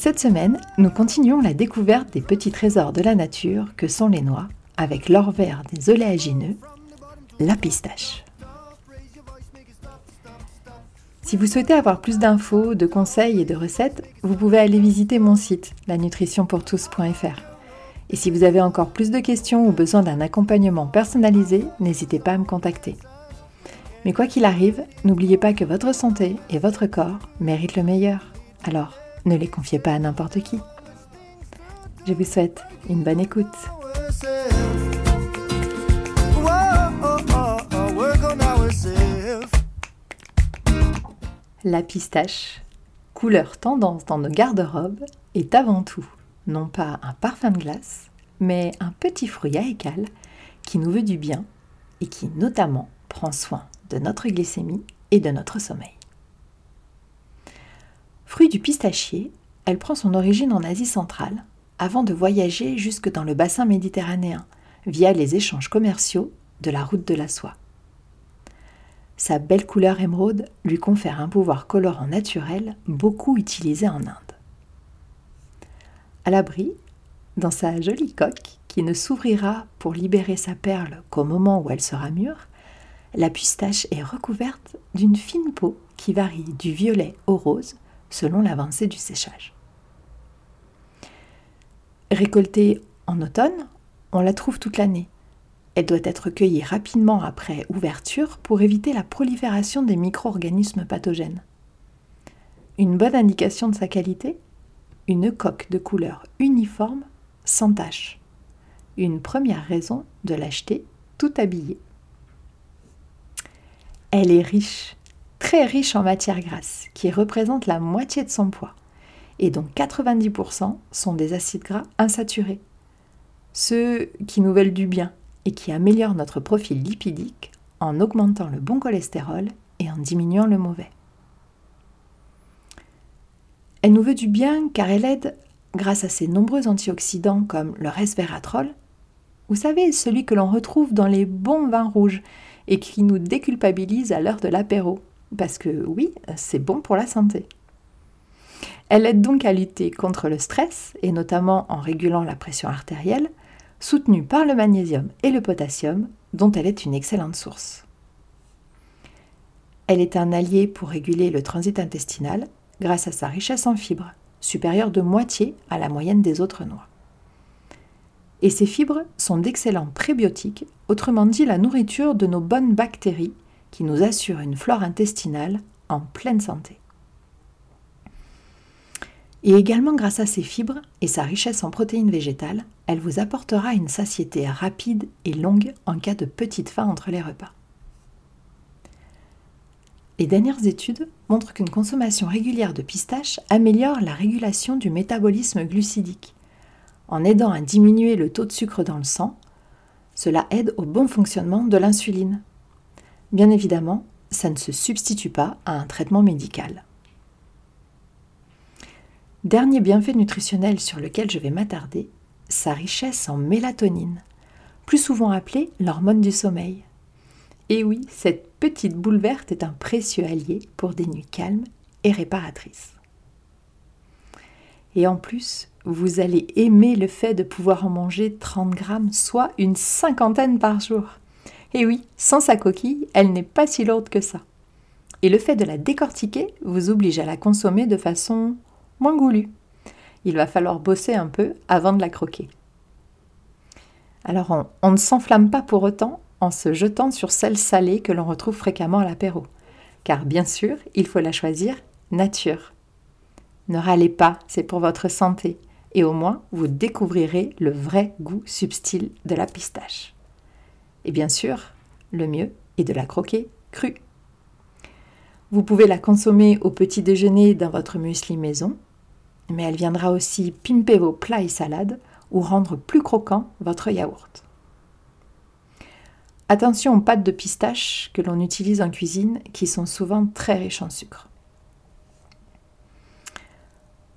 Cette semaine, nous continuons la découverte des petits trésors de la nature que sont les noix, avec l'or vert des oléagineux, la pistache. Si vous souhaitez avoir plus d'infos, de conseils et de recettes, vous pouvez aller visiter mon site, lanutritionpourtous.fr. Et si vous avez encore plus de questions ou besoin d'un accompagnement personnalisé, n'hésitez pas à me contacter. Mais quoi qu'il arrive, n'oubliez pas que votre santé et votre corps méritent le meilleur. Alors, ne les confiez pas à n'importe qui. Je vous souhaite une bonne écoute. La pistache, couleur tendance dans nos garde-robes, est avant tout non pas un parfum de glace, mais un petit fruit à écale qui nous veut du bien et qui notamment prend soin de notre glycémie et de notre sommeil. Fruit du pistachier, elle prend son origine en Asie centrale, avant de voyager jusque dans le bassin méditerranéen, via les échanges commerciaux de la route de la soie. Sa belle couleur émeraude lui confère un pouvoir colorant naturel beaucoup utilisé en Inde. À l'abri, dans sa jolie coque, qui ne s'ouvrira pour libérer sa perle qu'au moment où elle sera mûre, la pistache est recouverte d'une fine peau qui varie du violet au rose selon l'avancée du séchage. Récoltée en automne, on la trouve toute l'année. Elle doit être cueillie rapidement après ouverture pour éviter la prolifération des micro-organismes pathogènes. Une bonne indication de sa qualité Une coque de couleur uniforme, sans tache. Une première raison de l'acheter tout habillée. Elle est riche très riche en matières grasses, qui représentent la moitié de son poids, et dont 90% sont des acides gras insaturés, ceux qui nous veulent du bien et qui améliorent notre profil lipidique en augmentant le bon cholestérol et en diminuant le mauvais. Elle nous veut du bien car elle aide, grâce à ses nombreux antioxydants comme le resveratrol, vous savez, celui que l'on retrouve dans les bons vins rouges et qui nous déculpabilise à l'heure de l'apéro, parce que oui, c'est bon pour la santé. Elle aide donc à lutter contre le stress, et notamment en régulant la pression artérielle, soutenue par le magnésium et le potassium, dont elle est une excellente source. Elle est un allié pour réguler le transit intestinal grâce à sa richesse en fibres, supérieure de moitié à la moyenne des autres noix. Et ces fibres sont d'excellents prébiotiques, autrement dit la nourriture de nos bonnes bactéries qui nous assure une flore intestinale en pleine santé. Et également grâce à ses fibres et sa richesse en protéines végétales, elle vous apportera une satiété rapide et longue en cas de petite faim entre les repas. Les dernières études montrent qu'une consommation régulière de pistaches améliore la régulation du métabolisme glucidique. En aidant à diminuer le taux de sucre dans le sang, cela aide au bon fonctionnement de l'insuline, Bien évidemment, ça ne se substitue pas à un traitement médical. Dernier bienfait nutritionnel sur lequel je vais m'attarder, sa richesse en mélatonine, plus souvent appelée l'hormone du sommeil. Et oui, cette petite boule verte est un précieux allié pour des nuits calmes et réparatrices. Et en plus, vous allez aimer le fait de pouvoir en manger 30 grammes, soit une cinquantaine par jour. Et oui, sans sa coquille, elle n'est pas si lourde que ça. Et le fait de la décortiquer vous oblige à la consommer de façon moins goulue. Il va falloir bosser un peu avant de la croquer. Alors on, on ne s'enflamme pas pour autant en se jetant sur celle salée que l'on retrouve fréquemment à l'apéro. Car bien sûr, il faut la choisir nature. Ne râlez pas, c'est pour votre santé. Et au moins, vous découvrirez le vrai goût subtil de la pistache. Et bien sûr, le mieux est de la croquer crue. Vous pouvez la consommer au petit déjeuner dans votre muesli maison, mais elle viendra aussi pimper vos plats et salades ou rendre plus croquant votre yaourt. Attention aux pâtes de pistache que l'on utilise en cuisine qui sont souvent très riches en sucre.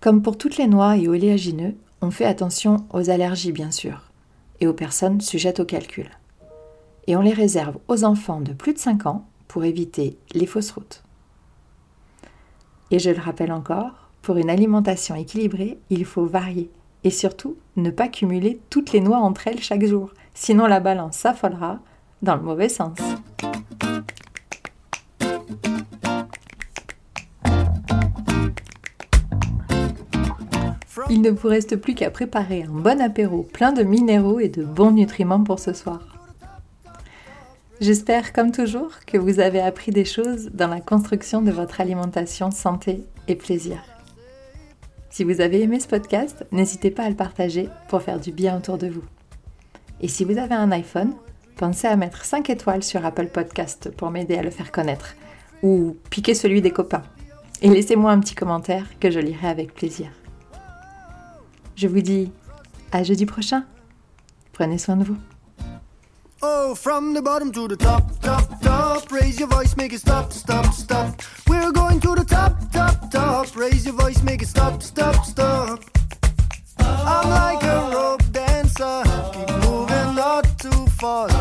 Comme pour toutes les noix et oléagineux, on fait attention aux allergies bien sûr et aux personnes sujettes au calcul. Et on les réserve aux enfants de plus de 5 ans pour éviter les fausses routes. Et je le rappelle encore, pour une alimentation équilibrée, il faut varier et surtout ne pas cumuler toutes les noix entre elles chaque jour, sinon la balance s'affolera dans le mauvais sens. Il ne vous reste plus qu'à préparer un bon apéro plein de minéraux et de bons nutriments pour ce soir. J'espère, comme toujours, que vous avez appris des choses dans la construction de votre alimentation santé et plaisir. Si vous avez aimé ce podcast, n'hésitez pas à le partager pour faire du bien autour de vous. Et si vous avez un iPhone, pensez à mettre 5 étoiles sur Apple Podcast pour m'aider à le faire connaître, ou piquer celui des copains. Et laissez-moi un petit commentaire que je lirai avec plaisir. Je vous dis à jeudi prochain. Prenez soin de vous. From the bottom to the top, top, top. Raise your voice, make it stop, stop, stop. We're going to the top, top, top. Raise your voice, make it stop, stop, stop. I'm like a rope dancer. Keep moving, not too fast.